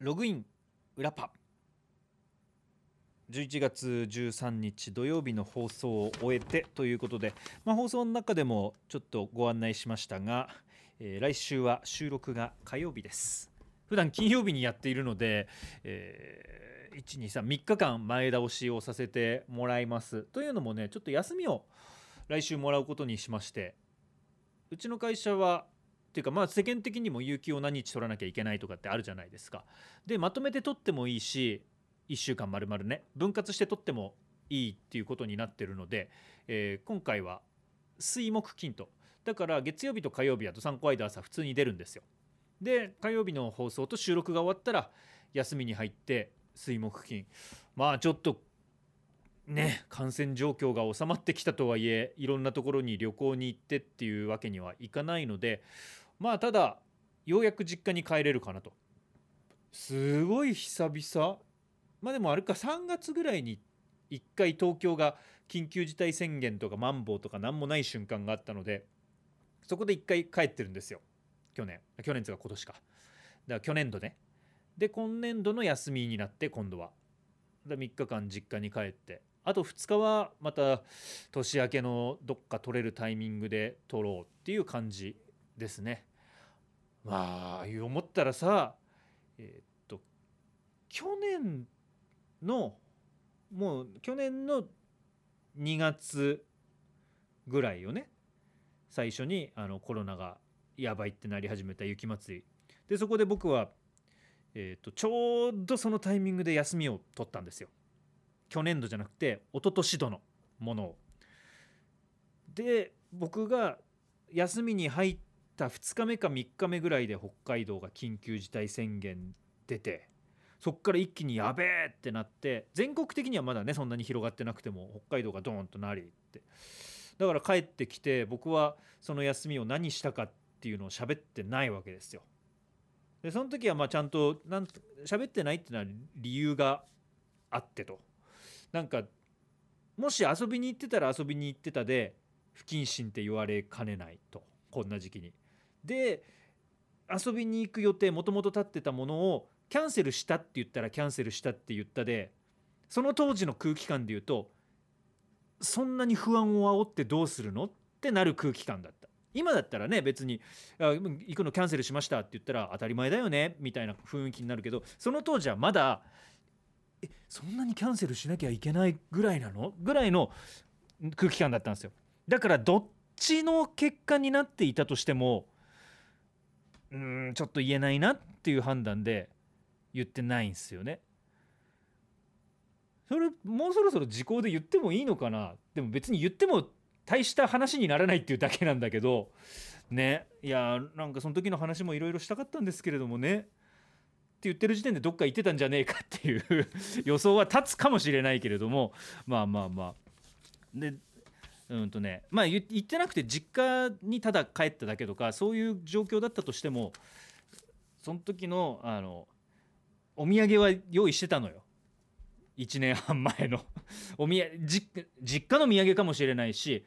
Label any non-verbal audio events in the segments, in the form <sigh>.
ログイン裏パ。11月13日土曜日の放送を終えてということで、まあ、放送の中でもちょっとご案内しましたが、えー来週は収録が火曜日です。普段金曜日にやっているので、えー、1233日間前倒しをさせてもらいます。というのもねちょっと休みを来週もらうことにしましてうちの会社はっていうかまあ世間的にも有給を何日取らなきゃいけないとかってあるじゃないですか。でまとめて取ってもいいし1週間まるまるね分割して取ってもいいっていうことになってるので、えー今回は水木金とだから月曜日と火曜日だと3個間朝普通に出るんですよ。で火曜日の放送と収録が終わったら休みに入って水木金まあちょっとね感染状況が収まってきたとはいえいろんなところに旅行に行ってっていうわけにはいかないのでまあただようやく実家に帰れるかなと。すごい久々。まあでもあれか3月ぐらいに1回東京が緊急事態宣言とかマンボウとか何もない瞬間があったのでそこで1回帰ってるんですよ。去年。去年つうか今年か。だから去年度ね。で今年度の休みになって今度は。3日間実家に帰って。あと2日はまた年明けのどっか取れるタイミングで取ろうっていう感じですね。まあ思ったらさえーっと去年のもう去年の2月ぐらいよね。最初にあのコロナがやばいってなり始めた雪祭り。でそこで僕は、えーっとちょうどそのタイミングで休みを取ったんですよ。去年度じゃなくて一昨年度のものを。で僕が休みに入った2日目か3日目ぐらいで北海道が緊急事態宣言出てそっから一気にやべえってなって全国的にはまだねそんなに広がってなくても北海道がドーンとなりって。だから帰ってきて僕はその休みを何したかっていうのを喋ってないわけですよ。でその時はまあちゃんとなん喋ってないっていうのは理由があってと。なんかもし遊びに行ってたら遊びに行ってたで不謹慎って言われかねないとこんな時期に。で遊びに行く予定もともと立ってたものをキャンセルしたって言ったらキャンセルしたって言ったでその当時の空気感で言うとそんなに不安を煽ってどうするのってなる空気感だった今だったらね別に行くのキャンセルしましたって言ったら当たり前だよねみたいな雰囲気になるけどその当時はまだえそんなにキャンセルしなきゃいけないぐらいなの？ぐらいの空気感だったんですよ。だからどっちの結果になっていたとしてもうんちょっと言えないなっていう判断で言ってないんですよね。それもうそろそろ時効で言ってもいいのかな？でも別に言っても大した話にならないっていうだけなんだけど。ね。いやなんかその時の話もいろいろしたかったんですけれどもね。言ってる時点でどっか行ってたんじゃねえかっていう予想は立つかもしれないけれどもまあまあまあ。でうんとねまあ言ってなくて実家にただ帰っただけとかそういう状況だったとしてもその時のあのお土産は用意してたのよ。1年半前の。お土産実家の土産かもしれないし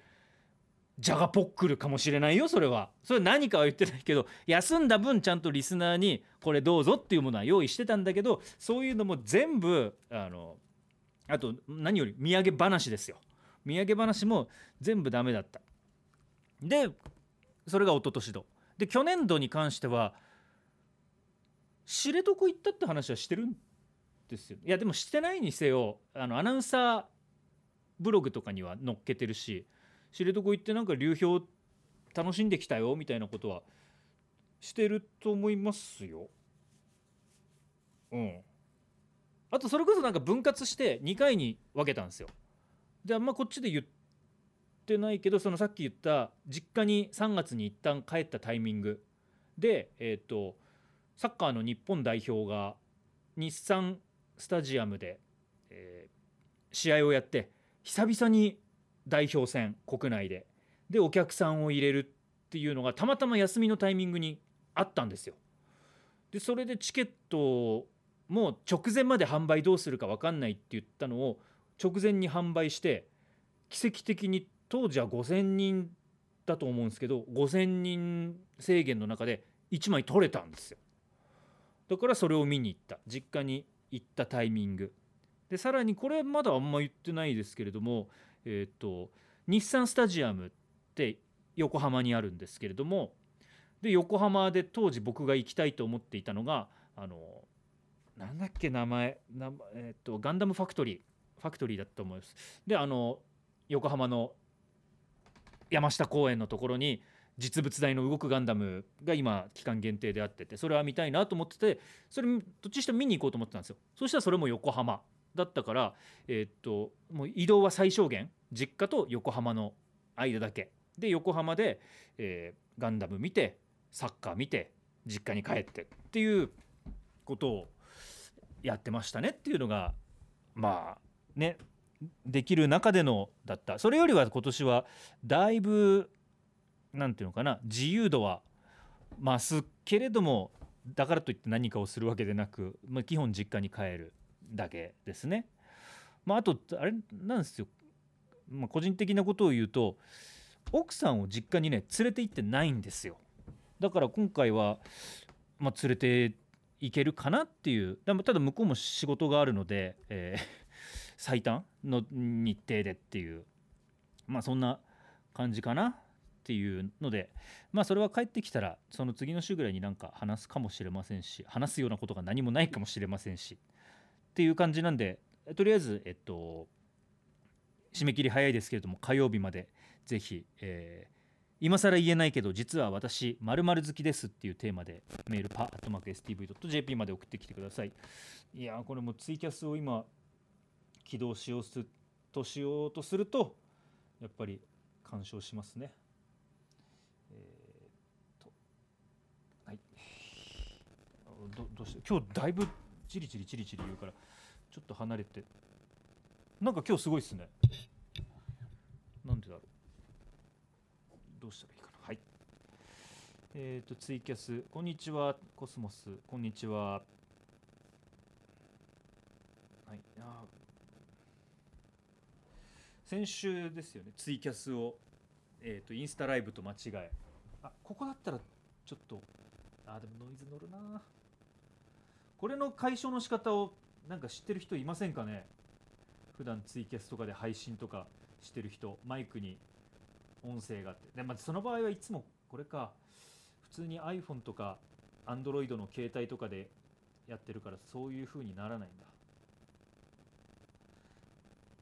ジャガポックルかもしれないよそれは。それ何かは言ってないけど休んだ分ちゃんとリスナーにこれどうぞっていうものは用意してたんだけどそういうのも全部あのあと何より土産話ですよ。土産話も全部ダメだった。でそれが一昨年度。で去年度に関しては知床行ったって話はしてるんですよ。いやでもしてないにせよあのアナウンサーブログとかには載っけてるし知床行ってなんか流氷楽しんできたよみたいなことはしてると思いますよ。うん。あとそれこそなんか分割して2回に分けたんですよ。であんまこっちで言ってないけどそのさっき言った実家に3月に一旦帰ったタイミングでえっ、とサッカーの日本代表が日産スタジアムで、えー試合をやって久々に代表戦国内ででお客さんを入れるっていうのがたまたま休みのタイミングにあったんですよ。でそれでチケットも直前まで販売どうするか分かんないって言ったのを直前に販売して奇跡的に当時は5,000人だと思うんですけど5,000人制限の中で1枚取れたんですよ。だからそれを見に行った実家に行ったタイミングでさらにこれまだあんま言ってないですけれどもえっ、と日産スタジアムって横浜にあるんですけれどもで横浜で当時僕が行きたいと思っていたのがあのなんだっけ名前な、えー、とガンダムファクトリーファクトリーだと思います。であの横浜の山下公園のところに実物大の動くガンダムが今期間限定であっててそれは見たいなと思っててそれどっちにしても見に行こうと思ってたんですよ。そしたらそれも横浜。だったからえーっともう移動は最小限実家と横浜の間だけ。で横浜で、えーガンダム見てサッカー見て実家に帰ってっていうことをやってましたねっていうのがまあねできる中でのだった。それよりは今年はだいぶなんていうのかな自由度は増すけれどもだからといって何かをするわけでなく、まあ、基本実家に帰る。だけですね。まあ、あとあれなんですよ、まあ、個人的なことを言うと奥さんを実家にね連れて行ってないんですよ。だから今回は、まあ、連れて行けるかなっていう。でもただ向こうも仕事があるので、えー <laughs> 最短の日程でっていう。まあそんな感じかなっていうので。まあそれは帰ってきたらその次の週ぐらいになんか話すかもしれませんし話すようなことが何もないかもしれませんし。っていう感じなんでとりあえずえっと締め切り早いですけれども火曜日までぜひ、えー今更言えないけど実は私〇〇好きですっていうテーマでメールパットマーク STV.jp まで送ってきてください。いやーこれもツイキャスを今起動しようすとしようとするとやっぱり干渉しますね。えーっとはい。どどうして今日だいぶチリチリチリチリ言うからちょっと離れて。なんか今日すごいっすね。なんでだろう。どうしたらいいかな。はい。えっ、とツイキャス。こんにちは。コスモス。こんにちは。はい。あ先週ですよね。ツイキャスを。えっ、とインスタライブと間違え。あここだったらちょっと。あでもノイズ乗るなこれの解消の仕方をなんか知ってる人いませんかね？普段ツイキャスとかで配信とかしてる人マイクに音声があって。で、まあ、その場合はいつもこれか。普通に iPhone とか Android の携帯とかでやってるからそういう風にならないんだ。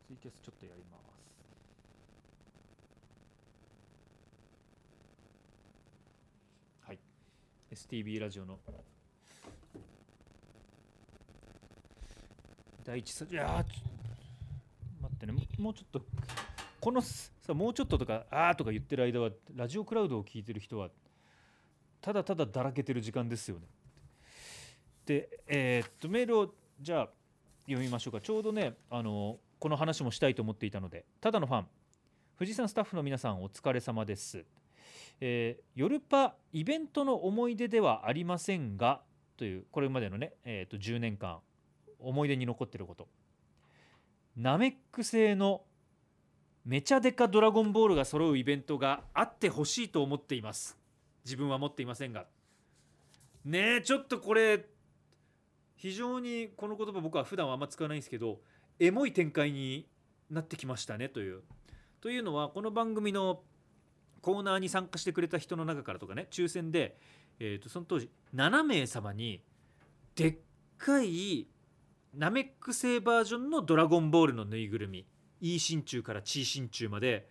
ツイキャスちょっとやります。はい。STB ラジオの第一さいや待ってねもうちょっとこのさもうちょっととかあーとか言ってる間はラジオクラウドを聞いてる人はただただだらけてる時間ですよね。でえーっとメールをじゃあ読みましょうかちょうどねあのこの話もしたいと思っていたのでただのファン富士山スタッフの皆さんお疲れ様です。えー夜パイベントの思い出ではありませんがというこれまでのね、えーっと10年間思い出に残ってること。ナメック製のめちゃデカドラゴンボールが揃うイベントがあってほしいと思っています。自分は持っていませんが。ねえちょっとこれ非常にこの言葉僕は普段はあんま使わないんですけどエモい展開になってきましたねという。というのはこの番組のコーナーに参加してくれた人の中からとかね抽選で、えー、とその当時7名様にでっかいナメック製バージョンのドラゴンボールのぬいぐるみ。E 真鍮から T 真鍮まで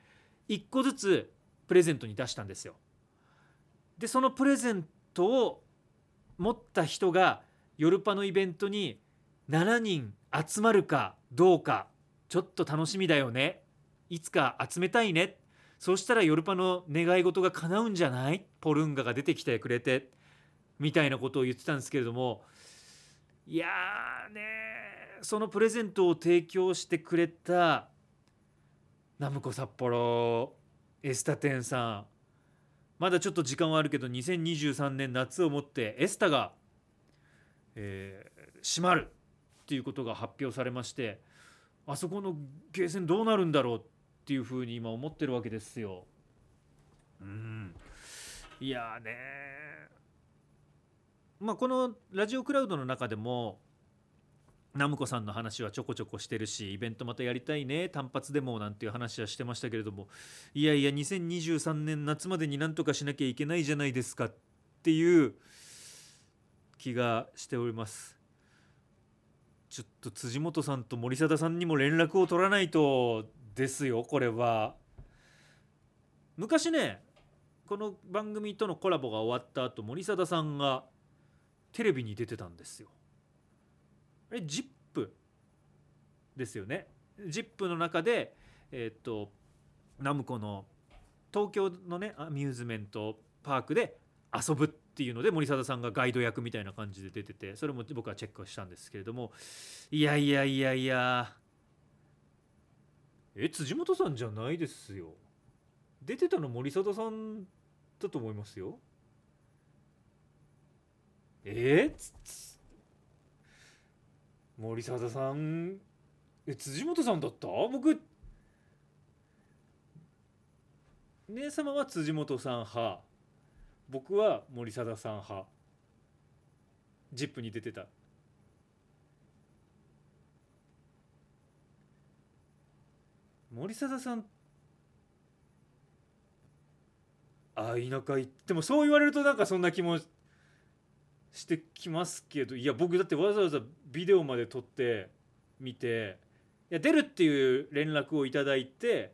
1個ずつプレゼントに出したんですよ。でそのプレゼントを持った人がヨルパのイベントに7人集まるかどうかちょっと楽しみだよね。いつか集めたいね。そうしたらヨルパの願い事が叶うんじゃない？ポルンガが出てきてくれてみたいなことを言ってたんですけれどもいやーねそのプレゼントを提供してくれたナムコ札幌エスタ店さん。まだちょっと時間はあるけど2023年夏をもってエスタが、えー閉まるっていうことが発表されましてあそこのゲーセンどうなるんだろうっていうふうに今思ってるわけですよ。うん。いやねまあ、このラジオクラウドの中でもナムコさんの話はちょこちょこしてるしイベントまたやりたいね単発でもなんていう話はしてましたけれどもいやいや2023年夏までになんとかしなきゃいけないじゃないですかっていう気がしております。ちょっと辻元さんと森貞さんにも連絡を取らないとですよこれは。昔ねこの番組とのコラボが終わった後森貞さんがテレビに出てたんですよ。え ZIP ですよね。ZIP の中でえっ、とナムコの東京のねアミューズメントパークで遊ぶっていうので森貞さんがガイド役みたいな感じで出ててそれも僕はチェックしたんですけれどもいやいやいやいや。え辻元さんじゃないですよ。出てたの森貞さんだと思いますよ。えー、森貞さんえ辻元さんだった？僕。姉様は辻元さん派。僕は森貞さん派。ジップに出てた。森貞さん。あ田舎行ってもそう言われるとなんかそんな気もしてきますけどいや僕だってわざわざビデオまで撮って見ていや出るっていう連絡をいただいて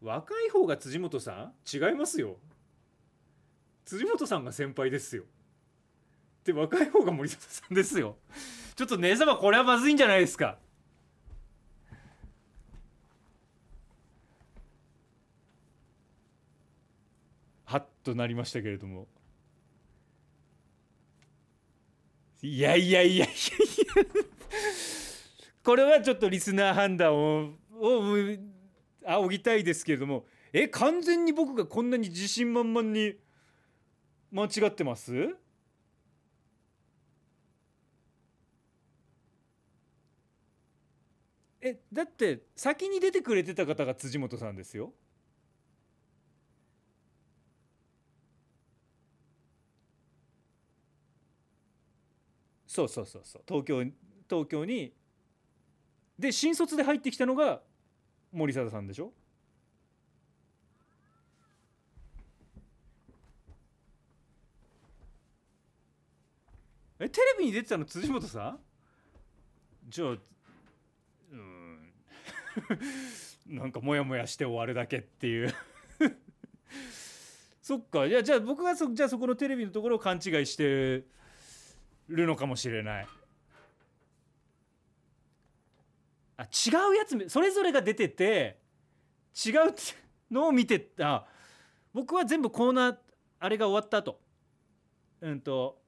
若い方が辻元さん？違いますよ。辻元さんが先輩ですよ。で若い方が森里さんですよ。ちょっと姉様これはまずいんじゃないですか。はっとなりましたけれども。いやいやいやいやいや。これはちょっとリスナー判断をを仰ぎたいですけれども。え完全に僕がこんなに自信満々に間違ってます？えだって先に出てくれてた方が辻元さんですよ。そうそうそうそう。東京東京に。で新卒で入ってきたのが森貞さんでしょ？えテレビに出てたの辻元さん？じゃあうん。<laughs> なんかモヤモヤして終わるだけっていう。<laughs> そっか。いやじゃあ僕がそじゃあそこのテレビのところを勘違いしてるのかもしれない。あ違うやつそれぞれが出てて違うのを見てた僕は全部コーナーあれが終わった後。うんと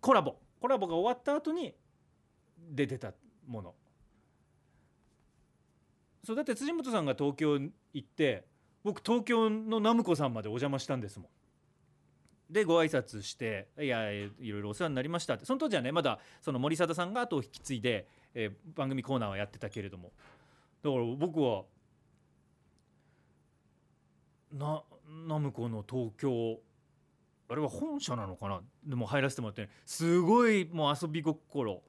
コラボ。コラボが終わった後に出てたもの。そうだって辻元さんが東京行って僕東京のナムコさんまでお邪魔したんですもん。でご挨拶して「いやいろいろお世話になりました」って。その当時はねまだその森貞さんが後を引き継いで、えー、番組コーナーはやってたけれども。だから僕はなナムコの東京あれは本社なのかな？でも入らせてもらって、ね、すごいもう遊び心。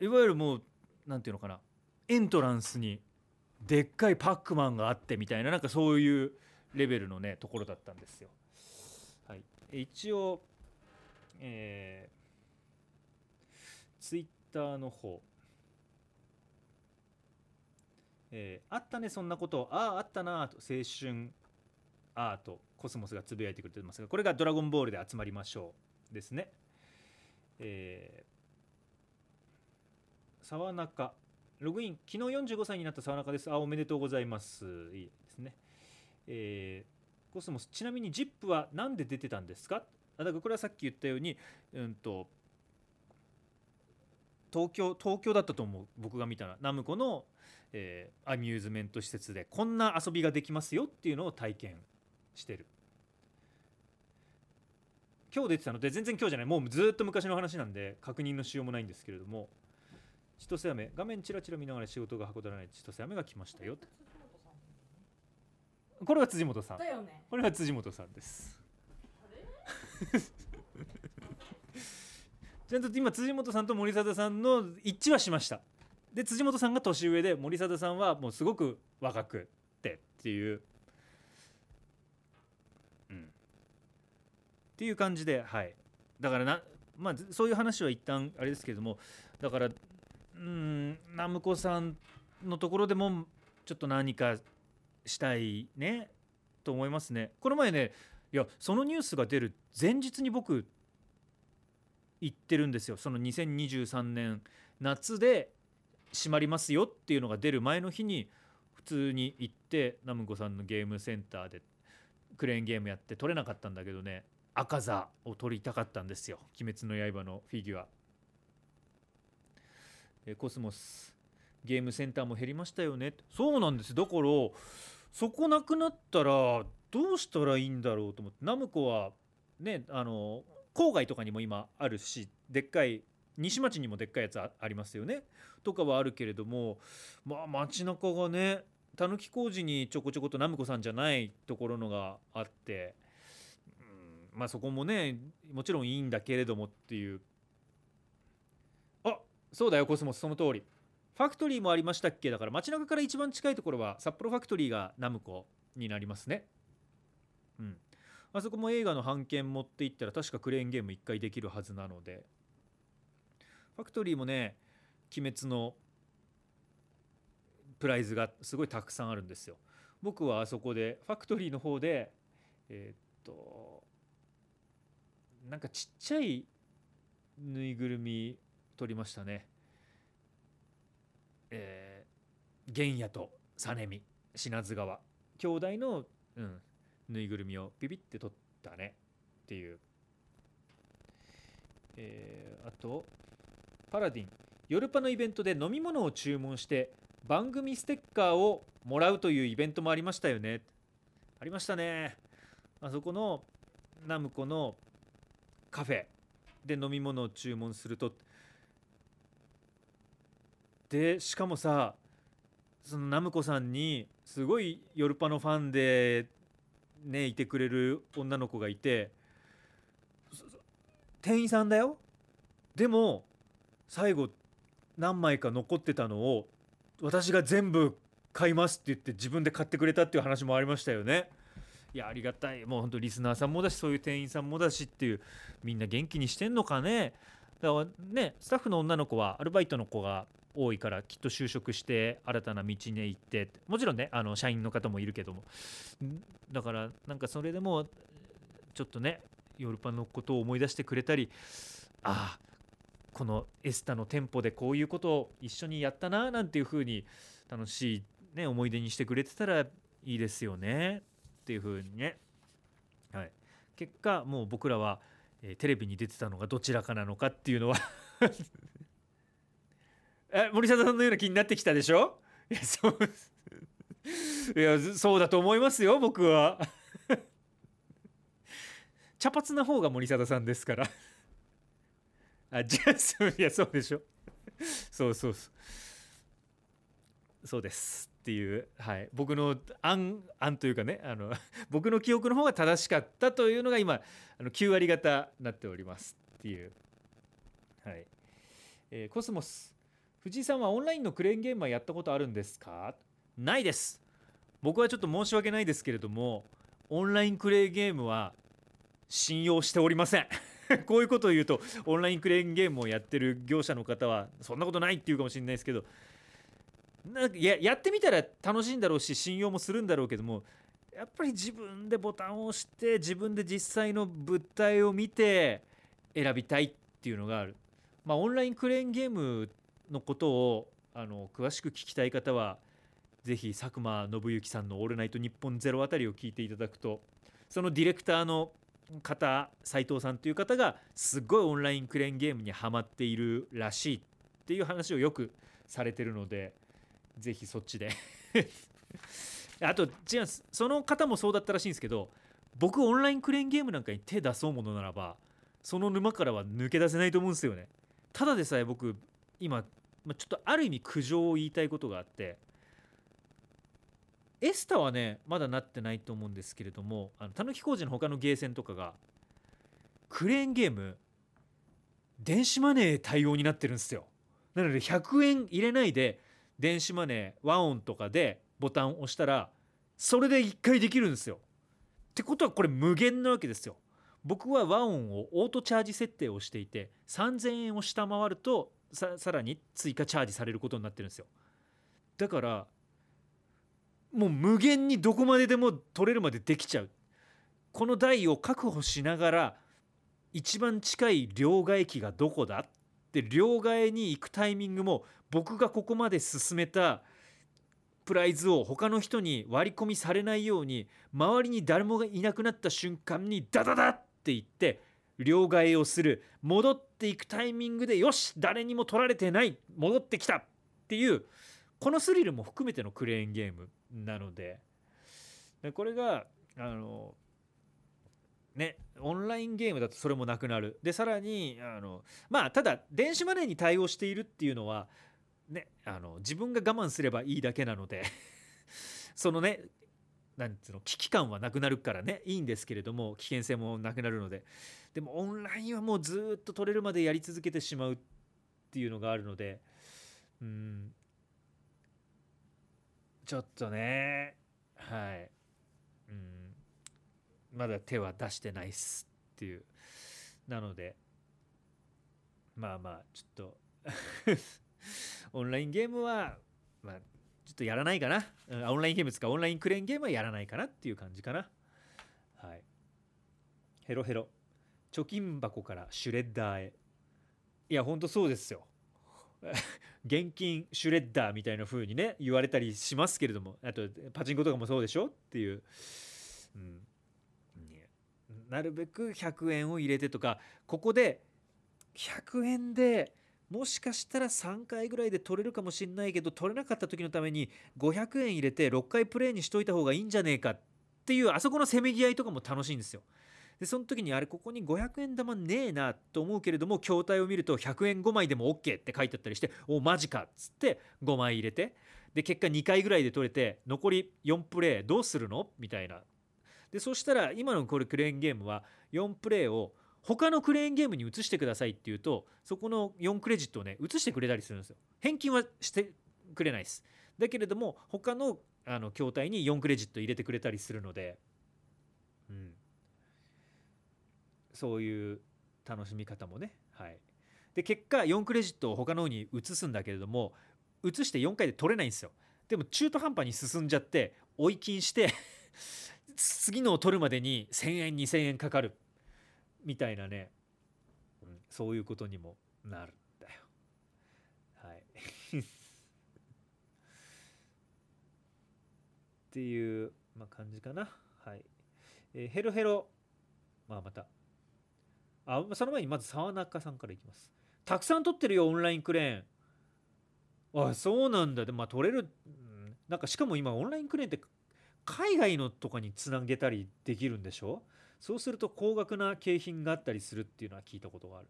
いわゆるもうなんていうのかな？エントランスにでっかいパックマンがあってみたいななんかそういうレベルのねところだったんですよ。はい。一応、えー、ツイッターの方、えー、あったねそんなこと。あああったなと。青春。アートコスモスがつぶやいてくれてますがこれが「ドラゴンボールで集まりましょう」ですね。えー、沢中。ログイン。昨日45歳になった沢中です。あおめでとうございます。いいですね。えー、コスモスちなみに ZIP は何で出てたんですか？だからこれはさっき言ったように、うんと、東京東京だったと思う僕が見たらナムコの、えー、アミューズメント施設でこんな遊びができますよっていうのを体験してる。今日出てたの？で全然今日じゃない。もうずっと昔の話なんで確認のしようもないんですけれども。千歳飴画面チラチラ見ながら仕事が運ばれない千歳飴が来ましたよ。これは辻本さん。ね。これは辻本さんです。<laughs> ちゃんと今辻本さんと森貞さんの一致はしました。で辻本さんが年上で森貞さんはもうすごく若くてっていう、うん、っていう感じではい。だからなまあそういう話は一旦あれですけれどもだからうんナムコさんのところでもちょっと何かしたいねと思いますね。この前ねいやそのニュースが出る前日に僕言ってるんですよ。その2023年夏で閉まりますよっていうのが出る前の日に普通に行ってナムコさんのゲームセンターでクレーンゲームやって取れなかったんだけどね赤座を取りたかったんですよ「鬼滅の刃」のフィギュア。えコスモスゲームセンターも減りましたよね。そうなんです。だからそこなくなったらどうしたらいいんだろうと思って。ナムコはねあの郊外とかにも今あるしでっかい西町にもでっかいやつありますよね。とかはあるけれどもまあ街中がねたぬき工事にちょこちょことナムコさんじゃないところのがあって、うん、まあそこもねもちろんいいんだけれどもっていう。あそうだよコスモスその通り。ファクトリーもありましたっけ？だから街中から一番近いところは札幌ファクトリーがナムコになりますね。うん。あそこも映画の版権持っていったら確かクレーンゲーム1回できるはずなので。ファクトリーもね鬼滅のプライズがすごいたくさんあるんですよ。僕はあそこでファクトリーの方でえーっとなんかちっちゃいぬいぐるみ取りましたね。えー、玄也と実美品津川。兄弟の、うん、ぬいぐるみをビビって取ったね。っていう、えーあとパラディン。夜パのイベントで飲み物を注文して番組ステッカーをもらうというイベントもありましたよね。ありましたね。あそこのナムコのカフェで飲み物を注文するとでしかもさそのナムコさんにすごいヨルパのファンでねいてくれる女の子がいて店員さんだよ。でも最後何枚か残ってたのを私が全部買いますって言って自分で買ってくれたっていう話もありましたよね。いやありがたい。もう本当リスナーさんもだしそういう店員さんもだしっていうみんな元気にしてんのかね。だからねスタッフの女の子はアルバイトの子が多いからきっと就職して新たな道に行ってもちろんねあの社員の方もいるけどもだからなんかそれでもちょっとねヨルパのことを思い出してくれたりああこのエスタの店舗でこういうことを一緒にやったななんていう風に楽しい、ね、思い出にしてくれてたらいいですよねっていう風にね、はい、結果もう僕らは、えーテレビに出てたのがどちらかなのかっていうのはえ森貞さんのような気になってきたでしょ？いやそう。いやそうだと思いますよ僕は。茶髪な方が森貞さんですから。あじゃあそういやそうでしょ。そうそうそう。そうですっていう、はい、僕の案案というかねあの僕の記憶の方が正しかったというのが今あの9割方になっておりますっていう、はい。えーコスモス。藤井さんはオンラインのクレーンゲームはやったことあるんですか？ないです。僕はちょっと申し訳ないですけれどもオンラインクレーンゲームは信用しておりません。<laughs> こういうことを言うとオンラインクレーンゲームをやってる業者の方はそんなことないっていうかもしれないですけどなんかややってみたら楽しいんだろうし信用もするんだろうけどもやっぱり自分でボタンを押して自分で実際の物体を見て選びたいっていうのがある。まあ、オンラインクレーンゲームのことをあの詳しく聞きたい方はぜひ佐久間信之さんの「オールナイトニッポンゼロあたりを聞いていただくとそのディレクターの方斉藤さんという方がすごいオンラインクレーンゲームにはまっているらしいっていう話をよくされてるのでぜひそっちで。あと違うんですその方もそうだったらしいんですけど僕オンラインクレーンゲームなんかに手出そうものならばその沼からは抜け出せないと思うんですよね。ただでさえ僕今まあちょっとある意味苦情を言いたいことがあってエスタはねまだなってないと思うんですけれどもあのたぬき工事の他のゲーセンとかがクレーンゲーム電子マネー対応になってるんですよ。なので100円入れないで電子マネーワンオンとかでボタンを押したらそれで1回できるんですよ。ってことはこれ無限なわけですよ。僕はワンオンをオートチャージ設定をしていて3000円を下回るとさらに追加チャージされることになってるんですよ。だからもう無限にどこまででも取れるまでできちゃう。この台を確保しながら一番近い両替機がどこだ？って両替に行くタイミングも僕がここまで進めたプライズを他の人に割り込みされないように周りに誰もがいなくなった瞬間にダダダって言って両替をする。戻っていくタイミングでよし誰にも取られてない戻ってきたっていうこのスリルも含めてのクレーンゲームなので。これがあのねオンラインゲームだとそれもなくなる。でさらにあのまあただ電子マネーに対応しているっていうのはねあの自分が我慢すればいいだけなので <laughs> そのねなんつうの危機感はなくなるからねいいんですけれども危険性もなくなるので。でもオンラインはもうずっと取れるまでやり続けてしまうっていうのがあるのでうん。ちょっとね。はい。うん。まだ手は出してないっすっていう。なのでまあまあちょっと <laughs> オンラインゲームはまあちょっとやらないかな。オンラインゲーム使うオンラインクレーンゲームはやらないかなっていう感じかな。はい。ヘロヘロ。貯金箱からシュレッダーへ。いやほんとそうですよ。<laughs> 現金シュレッダーみたいな風にね言われたりしますけれども。あとパチンコとかもそうでしょっていう、うん、なるべく100円を入れてとか。ここで100円でもしかしたら3回ぐらいで取れるかもしんないけど取れなかった時のために500円入れて6回プレイにしといた方がいいんじゃねえかっていうあそこのせめぎ合いとかも楽しいんですよ。でその時にあれここに500円玉ねえなと思うけれども筐体を見ると100円5枚でも OK って書いてあったりしておマジかっつって5枚入れてで結果2回ぐらいで取れて残り4プレイどうするの？みたいな。でそしたら今のこれクレーンゲームは4プレイを他のクレーンゲームに移してくださいっていうとそこの4クレジットをね移してくれたりするんですよ。返金はしてくれないです。だけれども他のあの筐体に4クレジット入れてくれたりするのでうんそういう楽しみ方もね。はい。で結果4クレジットを他のに移すんだけれども移して4回で取れないんですよ。でも中途半端に進んじゃって追い金して次のを取るまでに1,000円2,000円かかる。みたいなね、うん、そういうことにもなるんだよ。はい。<laughs> っていう、まあ、感じかな。はい、えー、ヘロヘロ。まあまた。あその前にまず沢中さんからいきます。たくさん取ってるよオンラインクレーン。あそうなんだ。でまあ取れる、なんかしかも今オンラインクレーンって海外のとかにつなげたりできるんでしょ？そうすると高額な景品があったりするっていうのは聞いたことがある。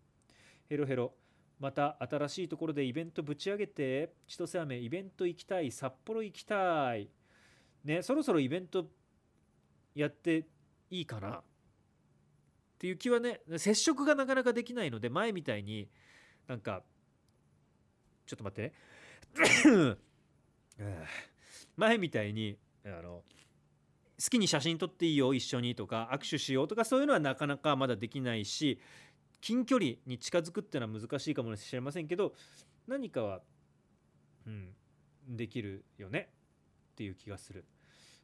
ヘロヘロ。また新しいところでイベントぶち上げて千歳飴イベント行きたい。札幌行きたい。ねそろそろイベントやっていいかな？っていう気はね接触がなかなかできないので前みたいになんかちょっと待って。ね <coughs> 前みたいにあの好きに写真撮っていいよ一緒にとか握手しようとかそういうのはなかなかまだできないし近距離に近づくっていうのは難しいかもしれませんけど何かは、うん、できるよね。っていう気がする。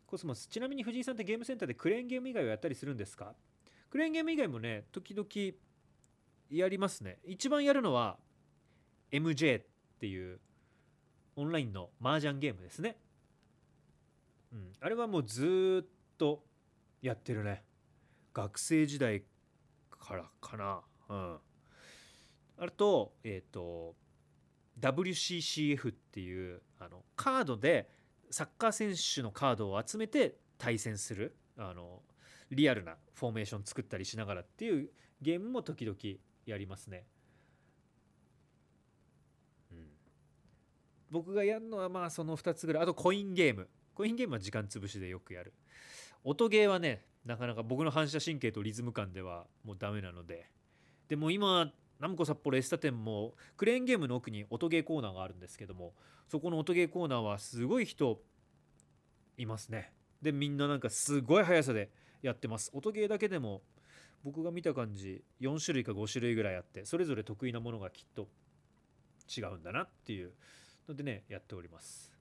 コスモスちなみに藤井さんってゲームセンターでクレーンゲーム以外はやったりするんですか？クレーンゲーム以外もね時々やりますね。一番やるのは MJ っていうオンラインの麻雀ゲームですね。うん、あれはもうずっとやってるね。学生時代からかな。うん。あとえっ、ー、と WCCF っていうあのカードでサッカー選手のカードを集めて対戦するあのリアルなフォーメーション作ったりしながらっていうゲームも時々やりますね。僕がやるのはまあその2つぐらい。あとコインゲーム。コインゲームは時間潰しでよくやる。音ゲーはねなかなか僕の反射神経とリズム感ではもうダメなので。でも今ナムコ札幌エスタ店もクレーンゲームの奥に音ゲーコーナーがあるんですけどもそこの音ゲーコーナーはすごい人いますね。でみんななんかすごい速さでやってます。音ゲーだけでも僕が見た感じ4種類か5種類ぐらいあってそれぞれ得意なものがきっと違うんだなっていうのでねやっております。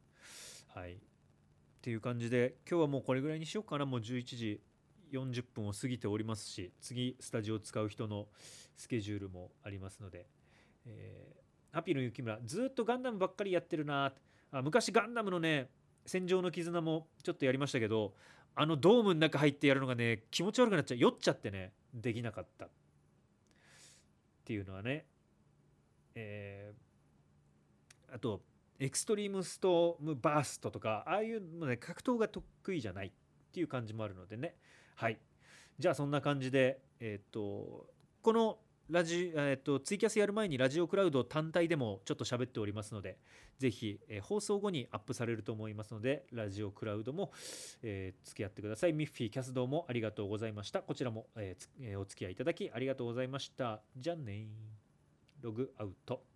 はい。っていう感じで今日はもうこれぐらいにしようかな。もう11時40分を過ぎておりますし次スタジオを使う人のスケジュールもありますので、えー、ハピーの雪村ずっとガンダムばっかりやってるなあ昔ガンダムのね戦場の絆もちょっとやりましたけどあのドームの中入ってやるのがね気持ち悪くなっちゃう。酔っちゃってねできなかったっていうのはね、えー、あとエクストリームストームバーストとかああいうのね格闘が得意じゃないっていう感じもあるのでね。はい。じゃあそんな感じでえっ、とこのラジ、えっ、とツイキャスやる前にラジオクラウド単体でもちょっと喋っておりますのでぜひ、え、放送後にアップされると思いますのでラジオクラウドも、えー、付き合ってください。ミッフィーキャスどうもありがとうございました。こちらも、えー、お付き合いいただきありがとうございました。じゃあねログアウト。